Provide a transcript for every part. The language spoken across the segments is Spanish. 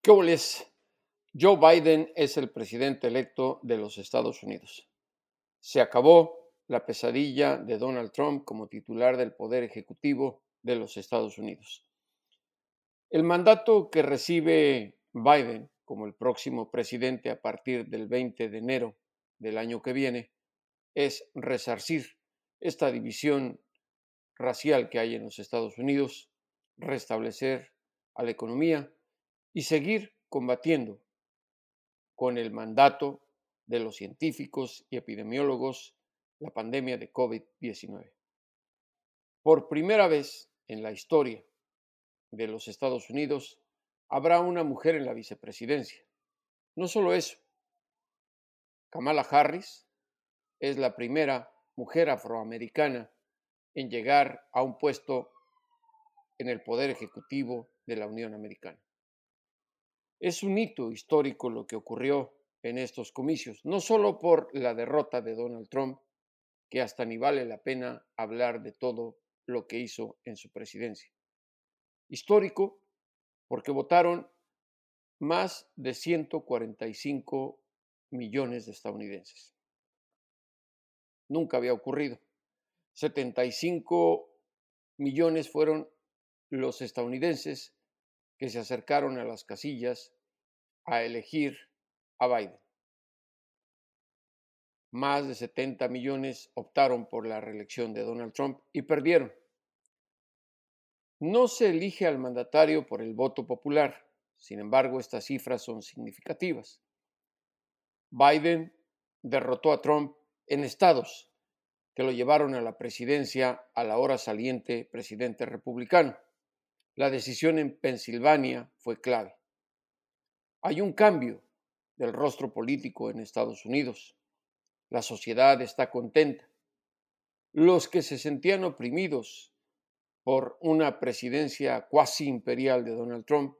¿Qué les? Joe Biden es el presidente electo de los Estados Unidos. Se acabó la pesadilla de Donald Trump como titular del Poder Ejecutivo de los Estados Unidos. El mandato que recibe Biden como el próximo presidente a partir del 20 de enero del año que viene es resarcir esta división racial que hay en los Estados Unidos, restablecer a la economía y seguir combatiendo con el mandato de los científicos y epidemiólogos la pandemia de COVID-19. Por primera vez en la historia de los Estados Unidos habrá una mujer en la vicepresidencia. No solo eso, Kamala Harris es la primera mujer afroamericana en llegar a un puesto en el Poder Ejecutivo de la Unión Americana. Es un hito histórico lo que ocurrió en estos comicios, no solo por la derrota de Donald Trump, que hasta ni vale la pena hablar de todo lo que hizo en su presidencia. Histórico porque votaron más de 145 millones de estadounidenses. Nunca había ocurrido. 75 millones fueron los estadounidenses que se acercaron a las casillas a elegir a Biden. Más de 70 millones optaron por la reelección de Donald Trump y perdieron. No se elige al mandatario por el voto popular, sin embargo estas cifras son significativas. Biden derrotó a Trump en estados que lo llevaron a la presidencia a la hora saliente presidente republicano. La decisión en Pensilvania fue clave. Hay un cambio del rostro político en Estados Unidos. La sociedad está contenta. Los que se sentían oprimidos por una presidencia cuasi imperial de Donald Trump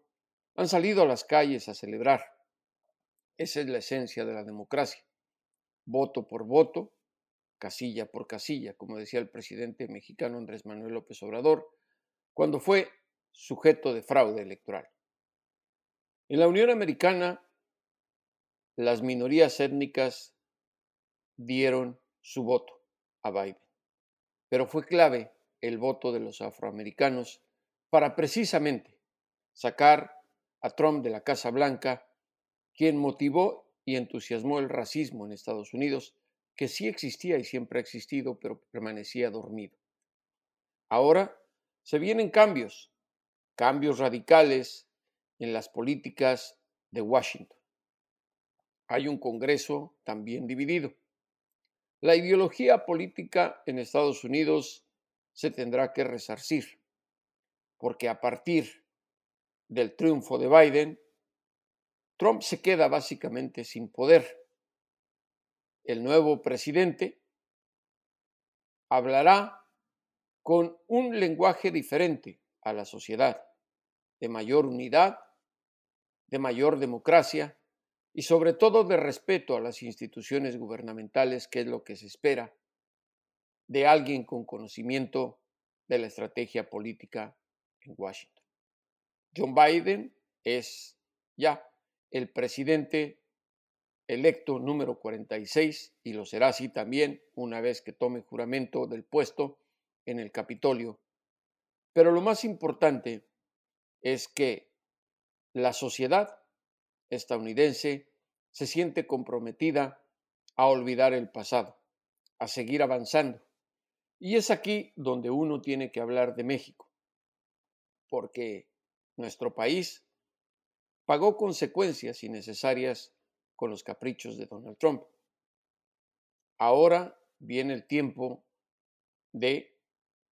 han salido a las calles a celebrar. Esa es la esencia de la democracia. Voto por voto, casilla por casilla, como decía el presidente mexicano Andrés Manuel López Obrador, cuando fue sujeto de fraude electoral. En la Unión Americana, las minorías étnicas dieron su voto a Biden, pero fue clave el voto de los afroamericanos para precisamente sacar a Trump de la Casa Blanca, quien motivó y entusiasmó el racismo en Estados Unidos que sí existía y siempre ha existido, pero permanecía dormido. Ahora se vienen cambios, cambios radicales en las políticas de Washington. Hay un Congreso también dividido. La ideología política en Estados Unidos se tendrá que resarcir, porque a partir del triunfo de Biden, Trump se queda básicamente sin poder el nuevo presidente hablará con un lenguaje diferente a la sociedad, de mayor unidad, de mayor democracia y sobre todo de respeto a las instituciones gubernamentales, que es lo que se espera de alguien con conocimiento de la estrategia política en Washington. John Biden es ya el presidente electo número 46 y lo será así también una vez que tome juramento del puesto en el Capitolio. Pero lo más importante es que la sociedad estadounidense se siente comprometida a olvidar el pasado, a seguir avanzando. Y es aquí donde uno tiene que hablar de México, porque nuestro país pagó consecuencias innecesarias con los caprichos de Donald Trump. Ahora viene el tiempo de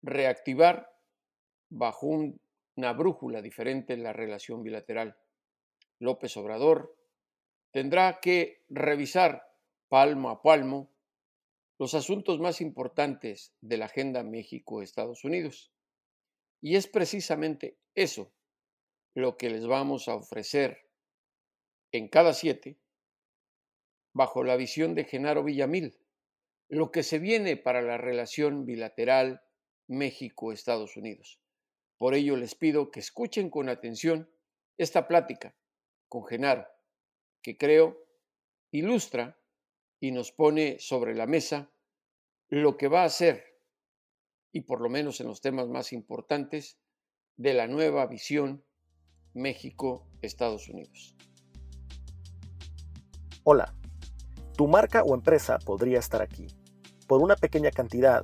reactivar bajo una brújula diferente la relación bilateral. López Obrador tendrá que revisar palmo a palmo los asuntos más importantes de la agenda México-Estados Unidos. Y es precisamente eso lo que les vamos a ofrecer en cada siete bajo la visión de Genaro Villamil, lo que se viene para la relación bilateral México-Estados Unidos. Por ello les pido que escuchen con atención esta plática con Genaro, que creo ilustra y nos pone sobre la mesa lo que va a ser, y por lo menos en los temas más importantes, de la nueva visión México-Estados Unidos. Hola, tu marca o empresa podría estar aquí. Por una pequeña cantidad,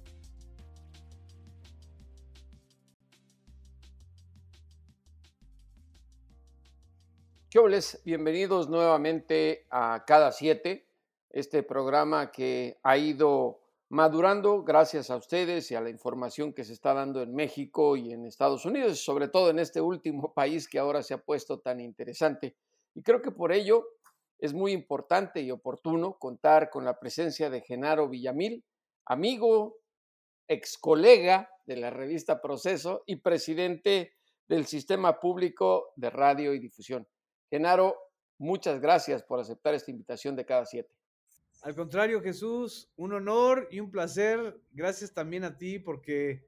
¿Qué Bienvenidos nuevamente a Cada Siete, este programa que ha ido madurando gracias a ustedes y a la información que se está dando en México y en Estados Unidos, sobre todo en este último país que ahora se ha puesto tan interesante. Y creo que por ello es muy importante y oportuno contar con la presencia de Genaro Villamil, amigo, ex colega de la revista Proceso y presidente del Sistema Público de Radio y Difusión. Genaro, muchas gracias por aceptar esta invitación de cada siete. Al contrario, Jesús, un honor y un placer. Gracias también a ti porque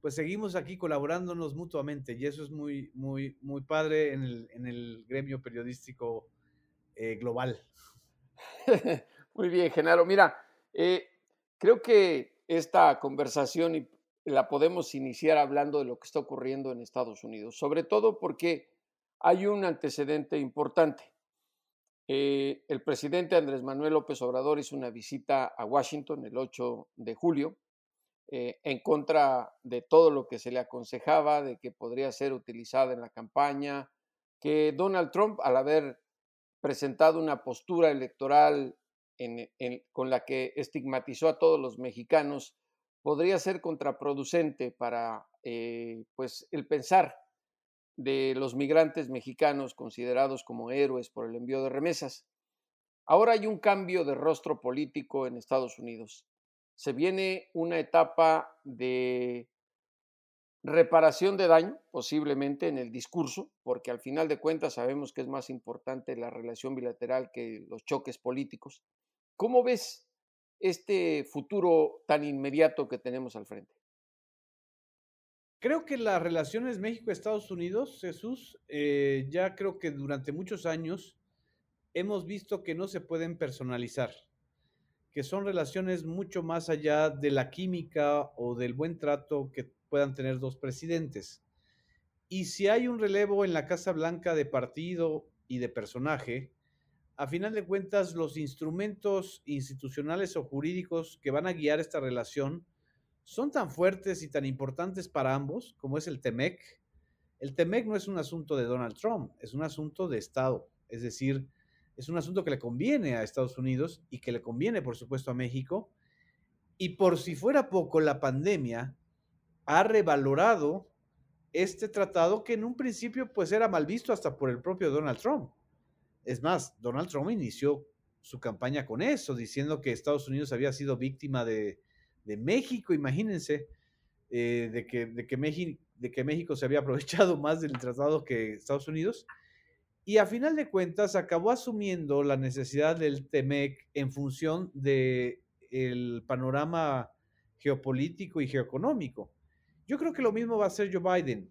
pues seguimos aquí colaborándonos mutuamente y eso es muy, muy, muy padre en el, gremio periodístico eh, global. muy bien, Genaro. Mira, eh, creo que esta conversación la podemos iniciar hablando de lo que está ocurriendo en Estados Unidos, sobre todo porque hay un antecedente importante. Eh, el presidente Andrés Manuel López Obrador hizo una visita a Washington el 8 de julio eh, en contra de todo lo que se le aconsejaba, de que podría ser utilizada en la campaña, que Donald Trump, al haber presentado una postura electoral con la que estigmatizó a todos los mexicanos, podría ser contraproducente para eh, pues, el pensar de los migrantes mexicanos considerados como héroes por el envío de remesas. Ahora hay un cambio de rostro político en Estados Unidos. Se viene una etapa de reparación de daño, posiblemente en el discurso, porque al final de cuentas sabemos que es más importante la relación bilateral que los choques políticos. ¿Cómo ves este futuro tan inmediato que tenemos al frente? Creo que las relaciones México-Estados Unidos, Jesús, eh, ya creo que durante muchos años hemos visto que no se pueden personalizar, que son relaciones mucho más allá de la química o del buen trato que puedan tener dos presidentes. Y si hay un relevo en la Casa Blanca de partido y de personaje, a final de cuentas los instrumentos institucionales o jurídicos que van a guiar esta relación son tan fuertes y tan importantes para ambos como es el TEMEC. El TEMEC no es un asunto de Donald Trump, es un asunto de Estado, es decir, es un asunto que le conviene a Estados Unidos y que le conviene, por supuesto, a México. Y por si fuera poco, la pandemia ha revalorado este tratado que en un principio pues era mal visto hasta por el propio Donald Trump. Es más, Donald Trump inició su campaña con eso, diciendo que Estados Unidos había sido víctima de, de México, imagínense, eh, de, que, de, que México, de que México se había aprovechado más del tratado que Estados Unidos. Y a final de cuentas acabó asumiendo la necesidad del TEMEC en función del el panorama geopolítico y geoeconómico. Yo creo que lo mismo va a hacer Joe Biden.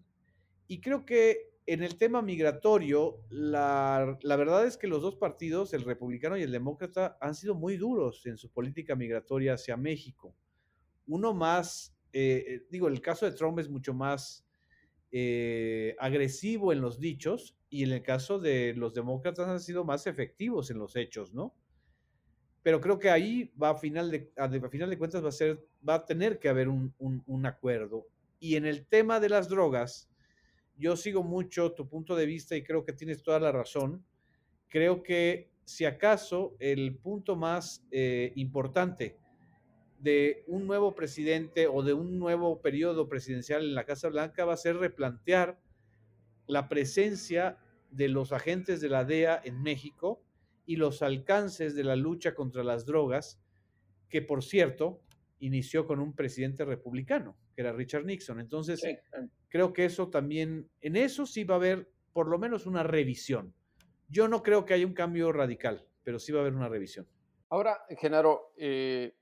Y creo que en el tema migratorio, la, la, verdad es que los dos partidos, el republicano y el demócrata, han sido muy duros en su política migratoria hacia México uno más, eh, eh, digo, el caso de Trump es mucho más eh, agresivo en los dichos y en el caso de los demócratas han sido más efectivos en los hechos, ¿no? Pero creo que ahí va a final de, a, final de cuentas va a, ser, va a tener que haber un, un acuerdo. Y en el tema de las drogas, yo sigo mucho tu punto de vista y creo que tienes toda la razón. Creo que si acaso el punto más importante de un nuevo presidente o de un nuevo periodo presidencial en la Casa Blanca va a ser replantear la presencia de los agentes de la DEA en México y los alcances de la lucha contra las drogas, que por cierto, inició con un presidente republicano, que era Richard Nixon. Entonces, creo que eso también, en eso sí va a haber por lo menos una revisión. Yo no creo que haya un cambio radical, pero sí va a haber una revisión. Ahora, Genaro, eh,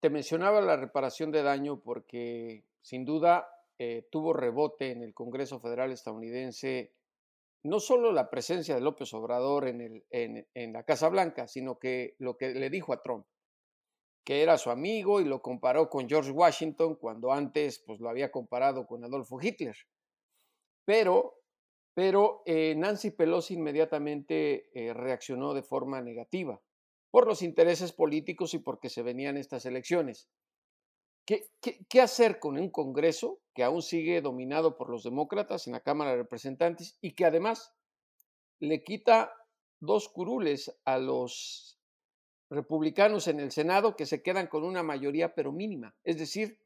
te mencionaba la reparación de daño porque sin duda eh, tuvo rebote en el Congreso Federal estadounidense no solo la presencia de López Obrador en, el, en, la Casa Blanca, sino que lo que le dijo a Trump, que era su amigo y lo comparó con George Washington cuando antes pues, lo había comparado con Adolfo Hitler. Pero, pero eh, Nancy Pelosi inmediatamente eh, reaccionó de forma negativa por los intereses políticos y porque se venían estas elecciones. ¿Qué, hacer con un Congreso que aún sigue dominado por los demócratas en la Cámara de Representantes y que además le quita dos curules a los republicanos en el Senado que se quedan con una mayoría pero mínima? Es decir,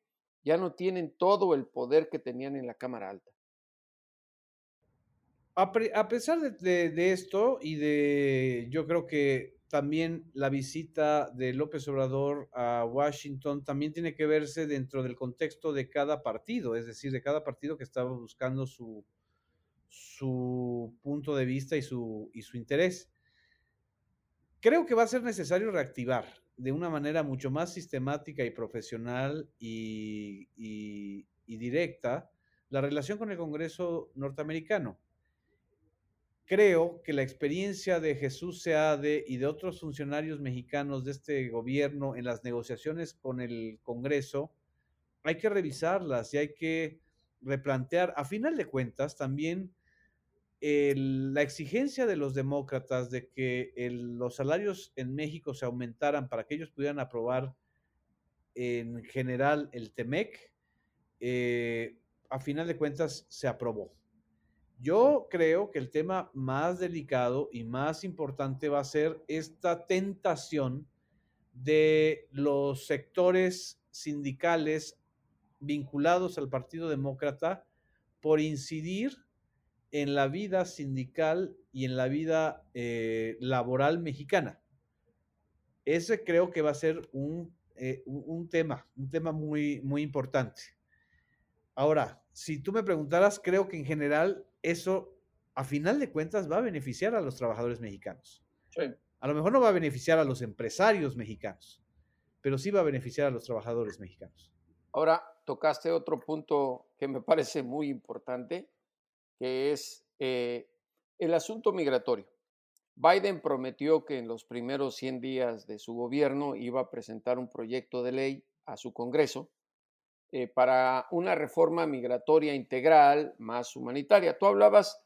ya no tienen todo el poder que tenían en la Cámara Alta. A, pesar de, esto y de, yo creo que también la visita de López Obrador a Washington también tiene que verse dentro del contexto de cada partido, es decir, de cada partido que estaba buscando su, su punto de vista y su, y su interés. Creo que va a ser necesario reactivar de una manera mucho más sistemática y profesional y, y directa la relación con el Congreso norteamericano creo que la experiencia de Jesús Seade y de otros funcionarios mexicanos de este gobierno en las negociaciones con el Congreso, hay que revisarlas y hay que replantear. A final de cuentas, también la exigencia de los demócratas de que los salarios en México se aumentaran para que ellos pudieran aprobar en general el TEMEC, eh, a final de cuentas se aprobó. Yo creo que el tema más delicado y más importante va a ser esta tentación de los sectores sindicales vinculados al Partido Demócrata por incidir en la vida sindical y en la vida eh, laboral mexicana. Ese creo que va a ser un, eh, un tema, un tema muy, muy importante. Ahora, si tú me preguntaras, creo que en general eso, a final de cuentas, va a beneficiar a los trabajadores mexicanos. A lo mejor no va a beneficiar a los empresarios mexicanos, pero sí va a beneficiar a los trabajadores mexicanos. Ahora, tocaste otro punto que me parece muy importante, que es eh, el asunto migratorio. Biden prometió que en los primeros 100 días de su gobierno iba a presentar un proyecto de ley a su Congreso eh, para una reforma migratoria integral más humanitaria. Tú hablabas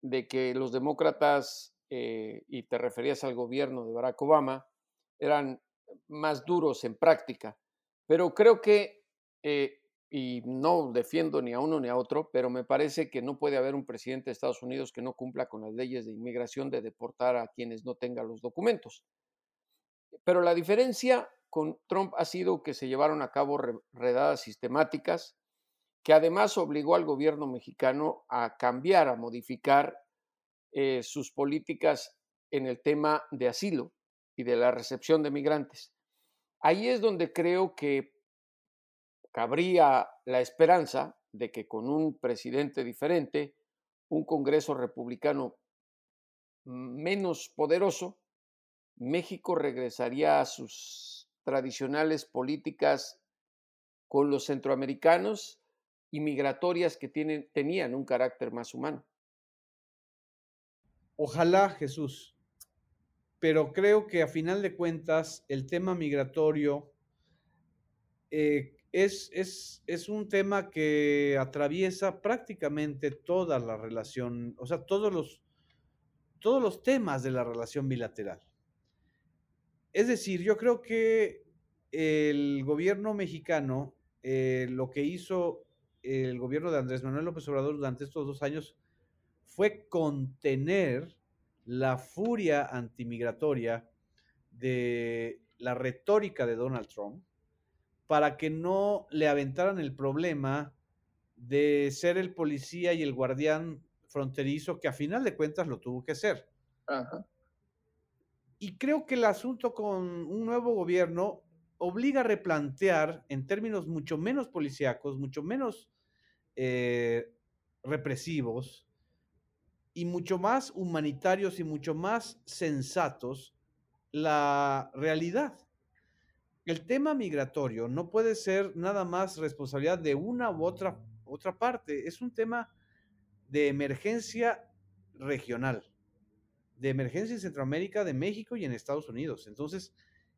de que los demócratas, eh, y te referías al gobierno de Barack Obama, eran más duros en práctica, pero creo que, eh, y no defiendo ni a uno ni a otro, pero me parece que no puede haber un presidente de Estados Unidos que no cumpla con las leyes de inmigración de deportar a quienes no tengan los documentos. Pero la diferencia con Trump ha sido que se llevaron a cabo redadas sistemáticas, que además obligó al gobierno mexicano a cambiar, a modificar eh, sus políticas en el tema de asilo y de la recepción de migrantes. Ahí es donde creo que cabría la esperanza de que con un presidente diferente, un Congreso republicano menos poderoso, México regresaría a sus tradicionales políticas con los centroamericanos y migratorias que tienen, tenían un carácter más humano. Ojalá, Jesús, pero creo que a final de cuentas el tema migratorio eh, es, es, es, un tema que atraviesa prácticamente toda la relación, o sea, todos los, todos los temas de la relación bilateral. Es decir, yo creo que el gobierno mexicano, eh, lo que hizo el gobierno de Andrés Manuel López Obrador durante estos dos años fue contener la furia antimigratoria de la retórica de Donald Trump para que no le aventaran el problema de ser el policía y el guardián fronterizo que a final de cuentas lo tuvo que ser. Ajá. Y creo que el asunto con un nuevo gobierno obliga a replantear en términos mucho menos policíacos, mucho menos eh, represivos y mucho más humanitarios y mucho más sensatos la realidad. El tema migratorio no puede ser nada más responsabilidad de una u otra, otra parte, es un tema de emergencia regional, de emergencia en Centroamérica, de México y en Estados Unidos. Entonces,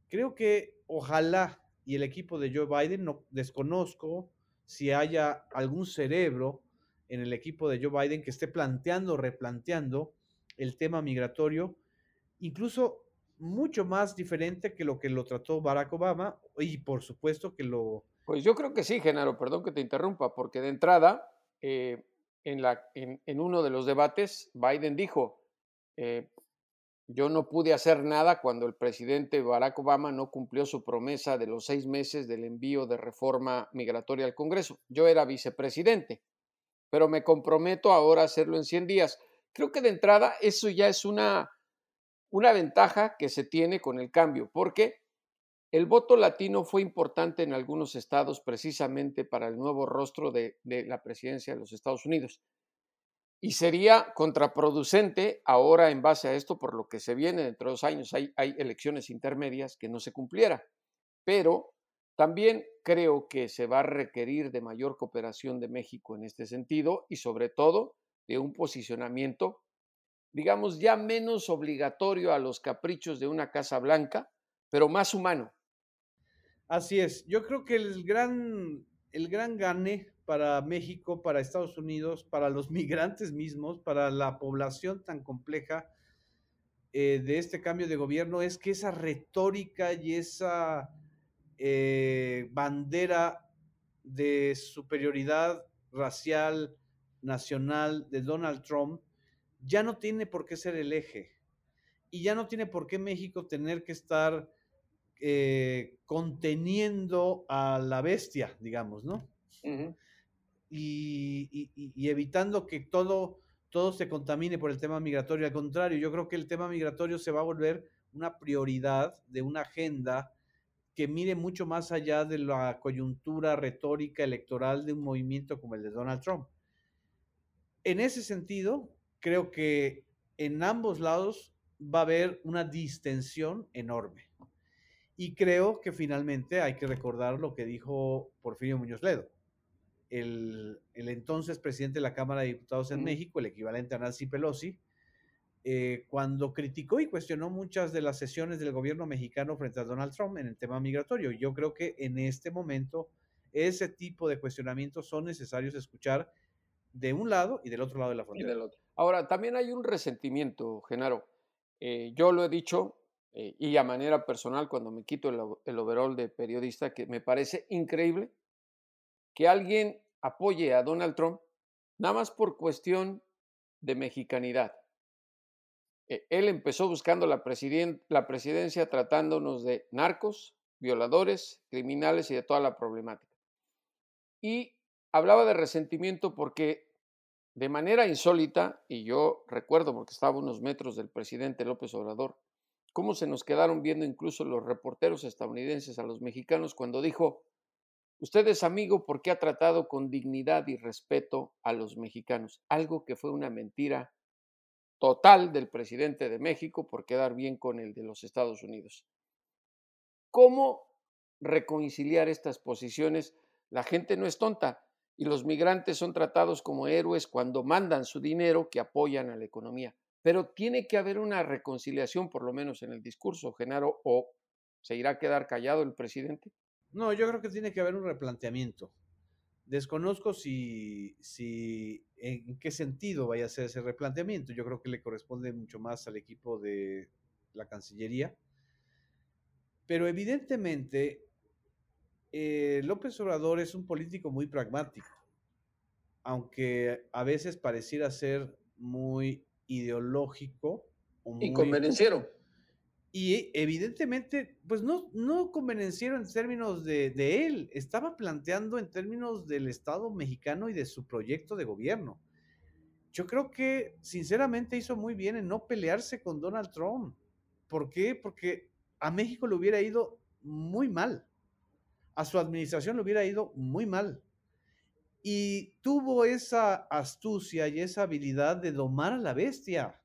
creo que ojalá y el equipo de Joe Biden, no desconozco si haya algún cerebro en el equipo de Joe Biden que esté planteando, replanteando el tema migratorio, incluso mucho más diferente que lo que lo trató Barack Obama y por supuesto que lo... Pues yo creo que sí, Genaro, perdón que te interrumpa, porque de entrada, eh, en, la, en, en, uno de los debates, Biden dijo, eh, yo no pude hacer nada cuando el presidente Barack Obama no cumplió su promesa de los seis meses del envío de reforma migratoria al Congreso. Yo era vicepresidente, pero me comprometo ahora a hacerlo en 100 días. Creo que de entrada eso ya es una, una ventaja que se tiene con el cambio, porque el voto latino fue importante en algunos estados precisamente para el nuevo rostro de, de la presidencia de los Estados Unidos. Y sería contraproducente ahora en base a esto, por lo que se viene dentro de dos años, hay, hay elecciones intermedias que no se cumpliera. Pero también creo que se va a requerir de mayor cooperación de México en este sentido y sobre todo de un posicionamiento, digamos, ya menos obligatorio a los caprichos de una Casa Blanca, pero más humano. Así es. Yo creo que el gran, el gran gane para México, para Estados Unidos, para los migrantes mismos, para la población tan compleja eh, de este cambio de gobierno, es que esa retórica y esa eh, bandera de superioridad racial, nacional de Donald Trump, ya no tiene por qué ser el eje. Y ya no tiene por qué México tener que estar eh, conteniendo a la bestia, digamos, ¿no? Y, evitando que todo, todo se contamine por el tema migratorio. Al contrario, yo creo que el tema migratorio se va a volver una prioridad de una agenda que mire mucho más allá de la coyuntura retórica electoral de un movimiento como el de Donald Trump. En ese sentido, creo que en ambos lados va a haber una distensión enorme. Y creo que finalmente hay que recordar lo que dijo Porfirio Muñoz Ledo el, entonces presidente de la Cámara de Diputados en México, el equivalente a Nancy Pelosi, eh, cuando criticó y cuestionó muchas de las sesiones del gobierno mexicano frente a Donald Trump en el tema migratorio. Yo creo que en este momento ese tipo de cuestionamientos son necesarios escuchar de un lado y del otro lado de la frontera. Ahora, también hay un resentimiento, Genaro. Eh, yo lo he dicho eh, y a manera personal cuando me quito el, el overall de periodista, que me parece increíble que alguien apoye a Donald Trump nada más por cuestión de mexicanidad. E, él empezó buscando la, la presidencia tratándonos de narcos, violadores, criminales y de toda la problemática. Y hablaba de resentimiento porque de manera insólita, y yo recuerdo porque estaba a unos metros del presidente López Obrador, cómo se nos quedaron viendo incluso los reporteros estadounidenses a los mexicanos cuando dijo, Usted es amigo porque ha tratado con dignidad y respeto a los mexicanos, algo que fue una mentira total del presidente de México por quedar bien con el de los Estados Unidos. ¿Cómo reconciliar estas posiciones? La gente no es tonta y los migrantes son tratados como héroes cuando mandan su dinero que apoyan a la economía. Pero tiene que haber una reconciliación, por lo menos en el discurso, Genaro, o se irá a quedar callado el presidente. No, yo creo que tiene que haber un replanteamiento. Desconozco si, si en qué sentido vaya a ser ese replanteamiento. Yo creo que le corresponde mucho más al equipo de la Cancillería. Pero evidentemente, eh, López Obrador es un político muy pragmático, aunque a veces pareciera ser muy ideológico. O muy, y convenenciero y evidentemente, pues no, no en términos de, de, él, estaba planteando en términos del Estado mexicano y de su proyecto de gobierno. Yo creo que sinceramente hizo muy bien en no pelearse con Donald Trump. ¿Por qué? Porque a México le hubiera ido muy mal. A su administración le hubiera ido muy mal. Y tuvo esa astucia y esa habilidad de domar a la bestia.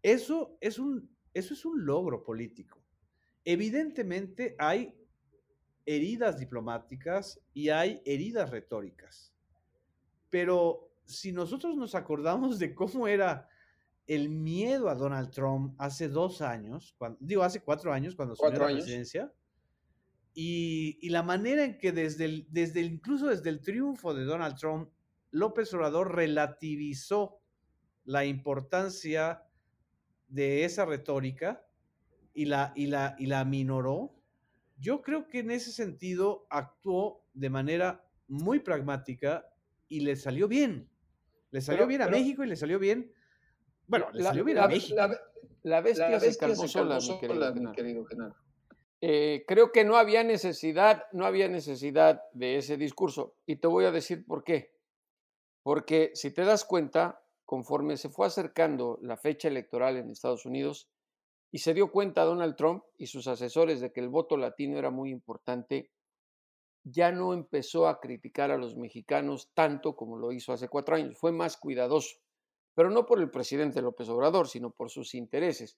Eso es un, eso es un logro político. Evidentemente hay heridas diplomáticas y hay heridas retóricas. Pero si nosotros nos acordamos de cómo era el miedo a Donald Trump hace dos años, cuando, digo, hace cuatro años, cuando asumió la presidencia, y, la manera en que desde, el, desde incluso desde el triunfo de Donald Trump, López Obrador relativizó la importancia de esa retórica y la, y la, y la minoró, yo creo que en ese sentido actuó de manera muy pragmática y le salió bien. Le salió bien a México y le salió bien. Bueno, le salió bien a México. La, bestia, se calmó sola, mi querido, Genaro. Eh, creo que no había necesidad, no había necesidad de ese discurso. Y te voy a decir por qué. Porque si te das cuenta, conforme se fue acercando la fecha electoral en Estados Unidos y se dio cuenta Donald Trump y sus asesores de que el voto latino era muy importante, ya no empezó a criticar a los mexicanos tanto como lo hizo hace cuatro años. Fue más cuidadoso, pero no por el presidente López Obrador, sino por sus intereses.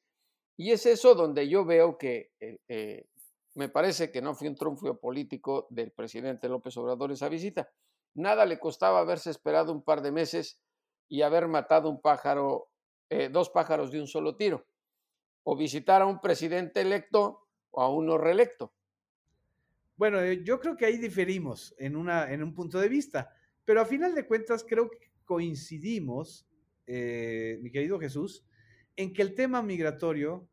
Y es eso donde yo veo que eh, eh, me parece que no fue un triunfo político del presidente López Obrador esa visita. Nada le costaba haberse esperado un par de meses y haber matado un pájaro, eh, dos pájaros de un solo tiro, o visitar a un presidente electo o a uno reelecto. Bueno, eh, yo creo que ahí diferimos en, una, en un punto de vista, pero a final de cuentas creo que coincidimos, eh, mi querido Jesús, en que el tema migratorio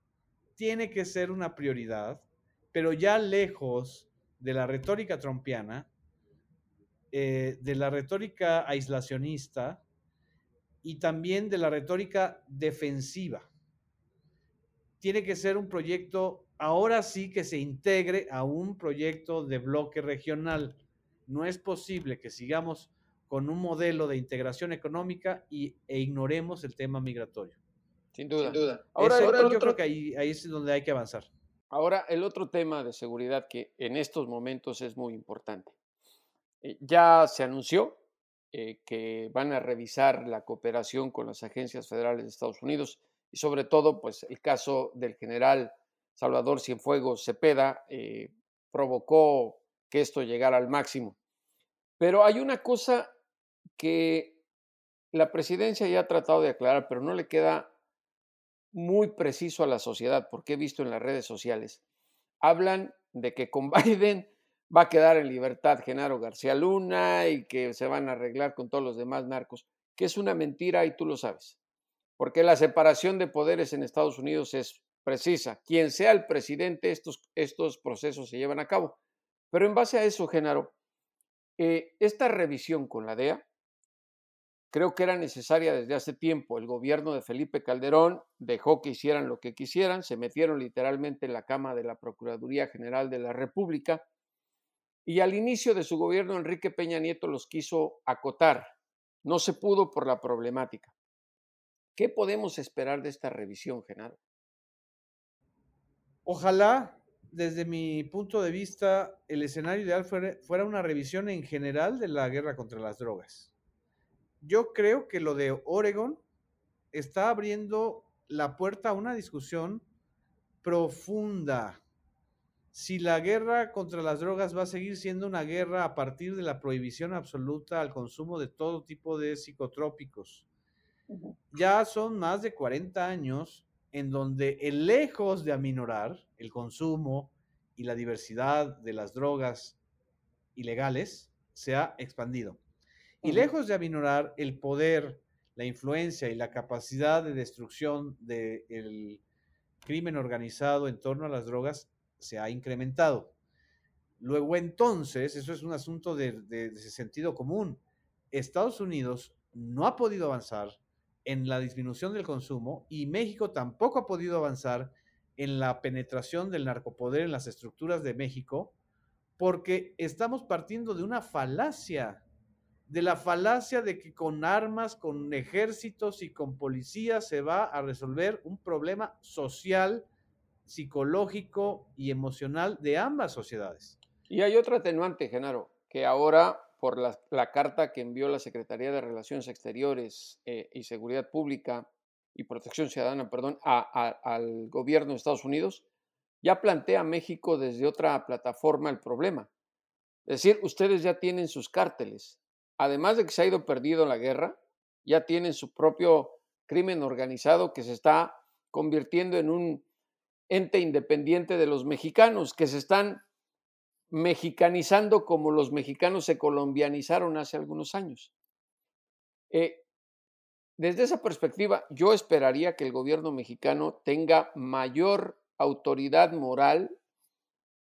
tiene que ser una prioridad, pero ya lejos de la retórica trompiana, de la retórica aislacionista, y también de la retórica defensiva. Tiene que ser un proyecto, ahora sí que se integre a un proyecto de bloque regional. No es posible que sigamos con un modelo de integración económica y, e ignoremos el tema migratorio. Sin duda. Ahora, yo creo que ahí, ahí es donde hay que avanzar. Ahora, el otro tema de seguridad que en estos momentos es muy importante. Eh, ya se anunció eh, que van a revisar la cooperación con las agencias federales de Estados Unidos y sobre todo, pues el caso del general Salvador Cienfuegos Cepeda eh, provocó que esto llegara al máximo. Pero hay una cosa que la presidencia ya ha tratado de aclarar, pero no le queda muy preciso a la sociedad, porque he visto en las redes sociales, hablan de que con Biden va a quedar en libertad Genaro García Luna y que se van a arreglar con todos los demás narcos, que es una mentira y tú lo sabes. Porque la separación de poderes en Estados Unidos es precisa. Quien sea el presidente, estos, estos procesos se llevan a cabo. Pero en base a eso, Genaro, eh, esta revisión con la DEA creo que era necesaria desde hace tiempo. El gobierno de Felipe Calderón dejó que hicieran lo que quisieran, se metieron literalmente en la cama de la Procuraduría General de la República y al inicio de su gobierno, Enrique Peña Nieto los quiso acotar. No se pudo por la problemática. ¿Qué podemos esperar de esta revisión, Genaro? Ojalá, desde mi punto de vista, el escenario ideal fuera, una revisión en general de la guerra contra las drogas. Yo creo que lo de Oregon está abriendo la puerta a una discusión profunda si la guerra contra las drogas va a seguir siendo una guerra a partir de la prohibición absoluta al consumo de todo tipo de psicotrópicos. Ya son más de 40 años en donde el lejos de aminorar el consumo y la diversidad de las drogas ilegales se ha expandido. Y lejos de aminorar el poder, la influencia y la capacidad de destrucción del crimen organizado en torno a las drogas, se ha incrementado. Luego entonces, eso es un asunto de, sentido común. Estados Unidos no ha podido avanzar en la disminución del consumo y México tampoco ha podido avanzar en la penetración del narcopoder en las estructuras de México porque estamos partiendo de una falacia, de la falacia de que con armas, con ejércitos y con policías se va a resolver un problema social psicológico y emocional de ambas sociedades. Y hay otra atenuante, Genaro, que ahora por la, carta que envió la Secretaría de Relaciones Exteriores eh, y Seguridad Pública y Protección Ciudadana, perdón, al gobierno de Estados Unidos, ya plantea México desde otra plataforma el problema. Es decir, ustedes ya tienen sus cárteles. Además de que se ha ido perdido la guerra, ya tienen su propio crimen organizado que se está convirtiendo en un ente independiente de los mexicanos, que se están mexicanizando como los mexicanos se colombianizaron hace algunos años. Eh, desde esa perspectiva, yo esperaría que el gobierno mexicano tenga mayor autoridad moral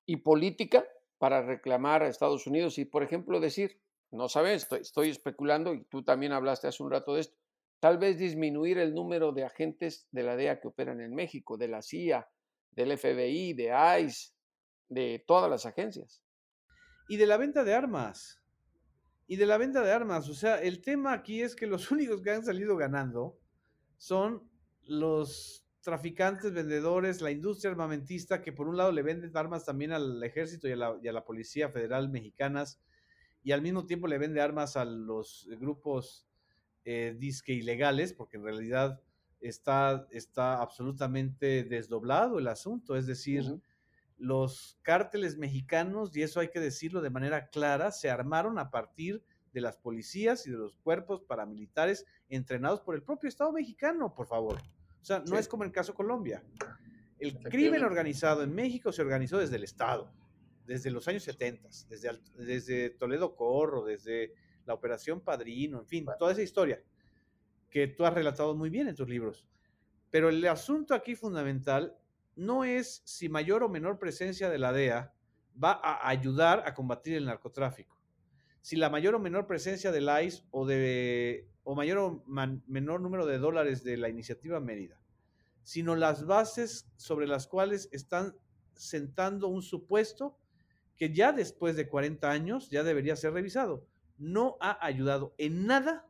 y política para reclamar a Estados Unidos y, por ejemplo, decir, no sabes, estoy, estoy, especulando y tú también hablaste hace un rato de esto, tal vez disminuir el número de agentes de la DEA que operan en México, de la CIA, del FBI, de ICE, de todas las agencias. Y de la venta de armas. Y de la venta de armas. O sea, el tema aquí es que los únicos que han salido ganando son los traficantes, vendedores, la industria armamentista, que por un lado le venden armas también al ejército y a la, Policía Federal mexicanas, y al mismo tiempo le vende armas a los grupos eh, disque ilegales, porque en realidad está, está absolutamente desdoblado el asunto. Es decir, los cárteles mexicanos, y eso hay que decirlo de manera clara, se armaron a partir de las policías y de los cuerpos paramilitares entrenados por el propio Estado mexicano, por favor. O sea, no es como el caso Colombia. El crimen organizado en México se organizó desde el Estado, desde los años 70, desde, desde Toledo Corro, desde la Operación Padrino, en fin, toda esa historia que tú has relatado muy bien en tus libros. Pero el asunto aquí fundamental no es si mayor o menor presencia de la DEA va a ayudar a combatir el narcotráfico. Si la mayor o menor presencia del ICE o, de, o mayor o menor número de dólares de la iniciativa Mérida, sino las bases sobre las cuales están sentando un supuesto que ya después de 40 años ya debería ser revisado. No ha ayudado en nada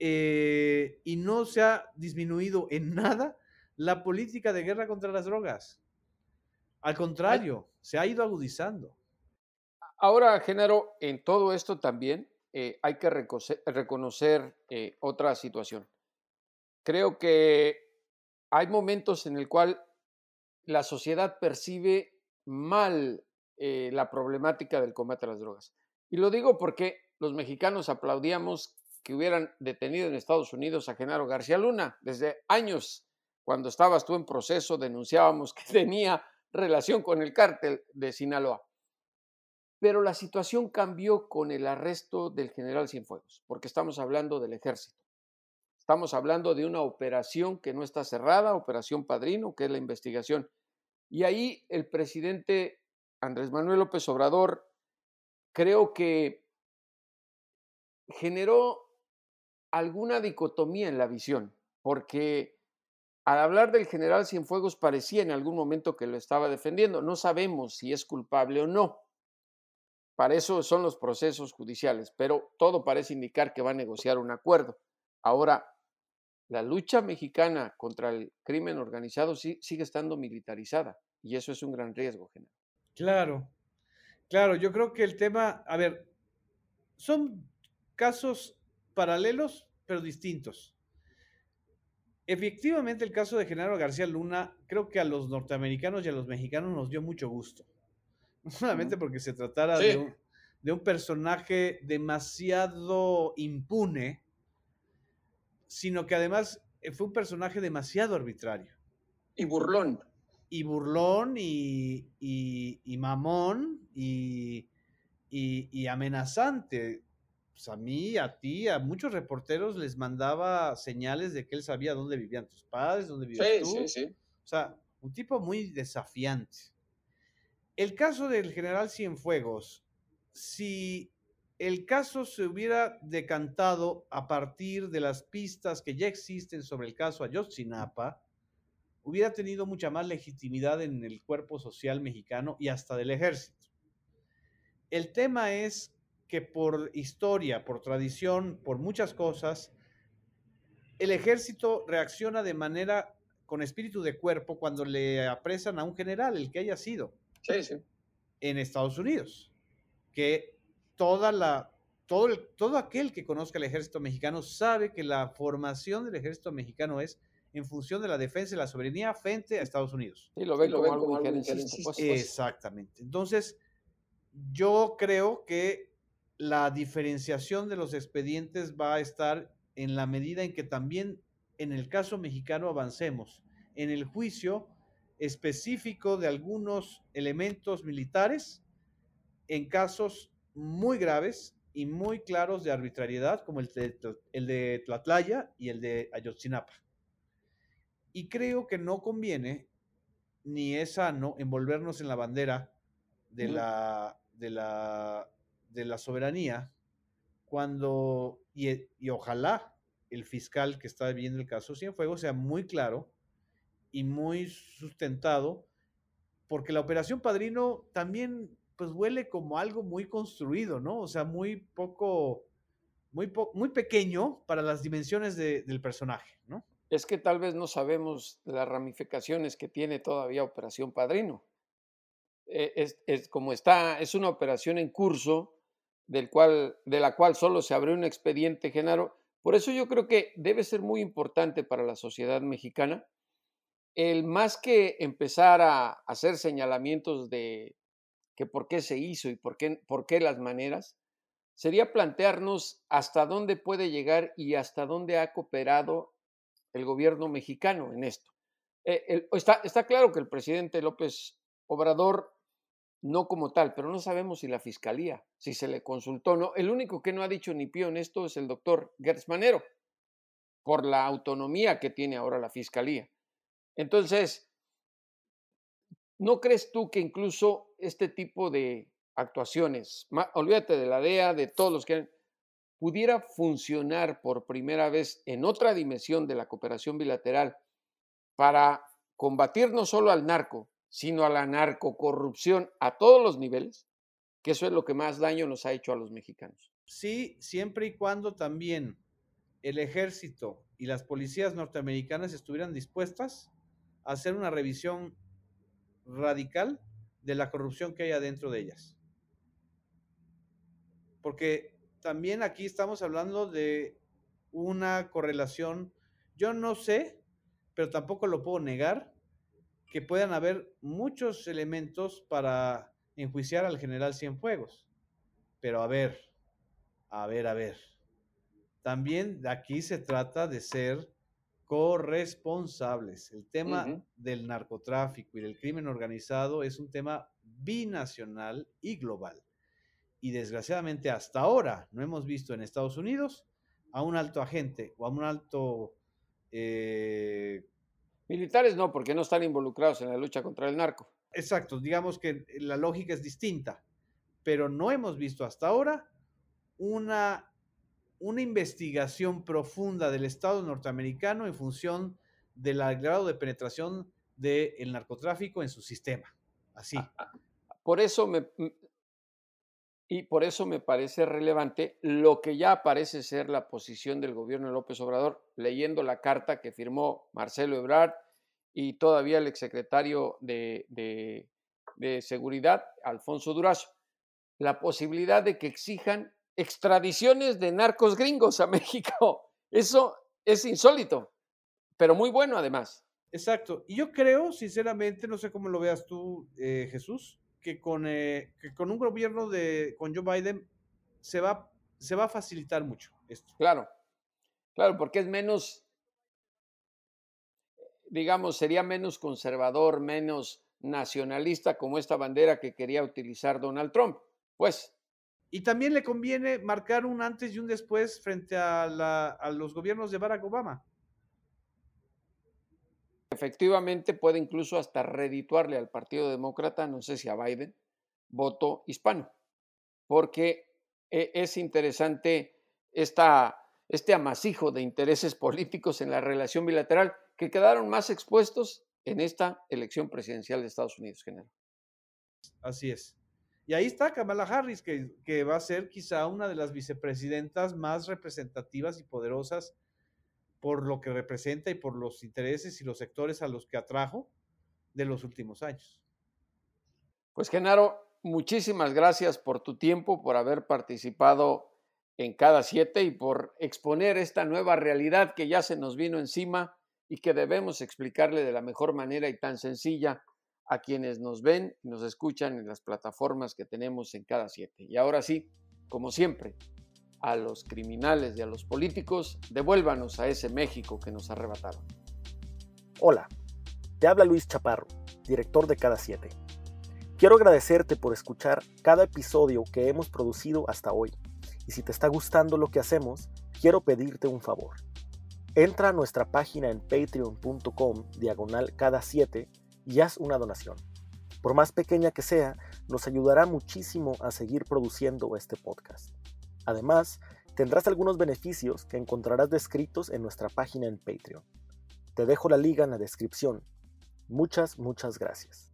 eh, y no se ha disminuido en nada la política de guerra contra las drogas. Al contrario, se ha ido agudizando. Ahora, Genaro, en todo esto también eh, hay que reconocer, eh, otra situación. Creo que hay momentos en el cual la sociedad percibe mal eh, la problemática del combate a las drogas. Y lo digo porque los mexicanos aplaudíamos que hubieran detenido en Estados Unidos a Genaro García Luna desde años cuando estabas tú en proceso, denunciábamos que tenía relación con el cártel de Sinaloa. Pero la situación cambió con el arresto del general Cienfuegos, porque estamos hablando del ejército. Estamos hablando de una operación que no está cerrada, operación Padrino, que es la investigación. Y ahí el presidente Andrés Manuel López Obrador creo que generó alguna dicotomía en la visión, porque al hablar del general Cienfuegos parecía en algún momento que lo estaba defendiendo. No sabemos si es culpable o no. Para eso son los procesos judiciales, pero todo parece indicar que va a negociar un acuerdo. Ahora, la lucha mexicana contra el crimen organizado sigue estando militarizada y eso es un gran riesgo, general. Claro, claro, yo creo que el tema, a ver, son casos paralelos pero distintos. Efectivamente, el caso de Genaro García Luna, creo que a los norteamericanos y a los mexicanos nos dio mucho gusto. No solamente porque se tratara de, un, personaje demasiado impune, sino que además eh, fue un personaje demasiado arbitrario. Y burlón. Y burlón y, y, mamón y, y amenazante. Pues, a mí, a ti, a muchos reporteros les mandaba señales de que él sabía dónde vivían tus padres, dónde vivías tú. Sí, sí. O sea, un tipo muy desafiante. El caso del general Cienfuegos, si el caso se hubiera decantado a partir de las pistas que ya existen sobre el caso Ayotzinapa, hubiera tenido mucha más legitimidad en el cuerpo social mexicano y hasta del ejército. El tema es que por historia, por tradición, por muchas cosas, el ejército reacciona de manera con espíritu de cuerpo cuando le apresan a un general, el que haya sido. Sí, sí. En Estados Unidos. Que toda la, todo, el, todo aquel que conozca el ejército mexicano sabe que la formación del ejército mexicano es en función de la defensa de la soberanía frente a Estados Unidos. Y lo ven como, algo pues, pues. Exactamente. Entonces, yo creo que la diferenciación de los expedientes va a estar en la medida en que también en el caso mexicano avancemos en el juicio específico de algunos elementos militares en casos muy graves y muy claros de arbitrariedad, como el de, el de Tlatlaya y el de Ayotzinapa. Y creo que no conviene ni es sano envolvernos en la bandera de, la, de, la, de la soberanía cuando, y, y, ojalá el fiscal que está viendo el caso Cienfuegos sea muy claro y muy sustentado, porque la operación Padrino también pues huele como algo muy construido, ¿no? O sea, muy poco, muy, muy pequeño para las dimensiones del personaje, ¿no? es que tal vez no sabemos las ramificaciones que tiene todavía Operación Padrino. Eh, es, como está, es una operación en curso del cual, de la cual solo se abrió un expediente, Genaro. Por eso yo creo que debe ser muy importante para la sociedad mexicana el más que empezar a hacer señalamientos de que por qué se hizo y por qué, por qué las maneras, sería plantearnos hasta dónde puede llegar y hasta dónde ha cooperado el gobierno mexicano en esto. Eh, está, está claro que el presidente López Obrador no como tal, pero no sabemos si la fiscalía, si se le consultó no. El único que no ha dicho ni pío en esto es el doctor Gertz Manero, por la autonomía que tiene ahora la fiscalía. Entonces, ¿no crees tú que incluso este tipo de actuaciones, olvídate de la DEA, de todos los que pudiera funcionar por primera vez en otra dimensión de la cooperación bilateral para combatir no solo al narco, sino a la narcocorrupción a todos los niveles, que eso es lo que más daño nos ha hecho a los mexicanos. Sí, siempre y cuando también el ejército y las policías norteamericanas estuvieran dispuestas a hacer una revisión radical de la corrupción que hay adentro de ellas. Porque también aquí estamos hablando de una correlación, yo no sé, pero tampoco lo puedo negar, que puedan haber muchos elementos para enjuiciar al general Cienfuegos. Pero a ver, a ver, a ver. También aquí se trata de ser corresponsables. El tema del narcotráfico y del crimen organizado es un tema binacional y global y desgraciadamente hasta ahora no hemos visto en Estados Unidos a un alto agente o a un alto... Eh, Militares no, porque no están involucrados en la lucha contra el narco. Exacto, digamos que la lógica es distinta, pero no hemos visto hasta ahora una, una investigación profunda del Estado norteamericano en función del grado de penetración del narcotráfico en su sistema. Así. Ah, ah, por eso me, y por eso me parece relevante lo que ya parece ser la posición del gobierno de López Obrador, leyendo la carta que firmó Marcelo Ebrard y todavía el exsecretario de, de, Seguridad, Alfonso Durazo, la posibilidad de que exijan extradiciones de narcos gringos a México. Eso es insólito, pero muy bueno además. Exacto. Y yo creo, sinceramente, no sé cómo lo veas tú, eh, Jesús, que con, eh, que con un gobierno de con Joe Biden se va, se va a facilitar mucho esto. Claro, claro, porque es menos, digamos, sería menos conservador, menos nacionalista como esta bandera que quería utilizar Donald Trump. Pues. Y también le conviene marcar un antes y un después frente a, la, a los gobiernos de Barack Obama efectivamente puede incluso hasta redituarle al Partido Demócrata, no sé si a Biden, voto hispano, porque e, es interesante esta, este amasijo de intereses políticos en la relación bilateral que quedaron más expuestos en esta elección presidencial de Estados Unidos, general. Así es. Y ahí está Kamala Harris, que, que va a ser quizá una de las vicepresidentas más representativas y poderosas por lo que representa y por los intereses y los sectores a los que atrajo de los últimos años. Pues Genaro, muchísimas gracias por tu tiempo, por haber participado en cada siete y por exponer esta nueva realidad que ya se nos vino encima y que debemos explicarle de la mejor manera y tan sencilla a quienes nos ven y nos escuchan en las plataformas que tenemos en cada siete. Y ahora sí, como siempre, a los criminales y a los políticos, devuélvanos a ese México que nos arrebataron. Hola, te habla Luis Chaparro, director de Cada Siete. Quiero agradecerte por escuchar cada episodio que hemos producido hasta hoy. Y si te está gustando lo que hacemos, quiero pedirte un favor. Entra a nuestra página en patreon.com diagonal cada 7 y haz una donación. Por más pequeña que sea, nos ayudará muchísimo a seguir produciendo este podcast. Además, tendrás algunos beneficios que encontrarás descritos en nuestra página en Patreon. Te dejo la liga en la descripción. Muchas, muchas gracias.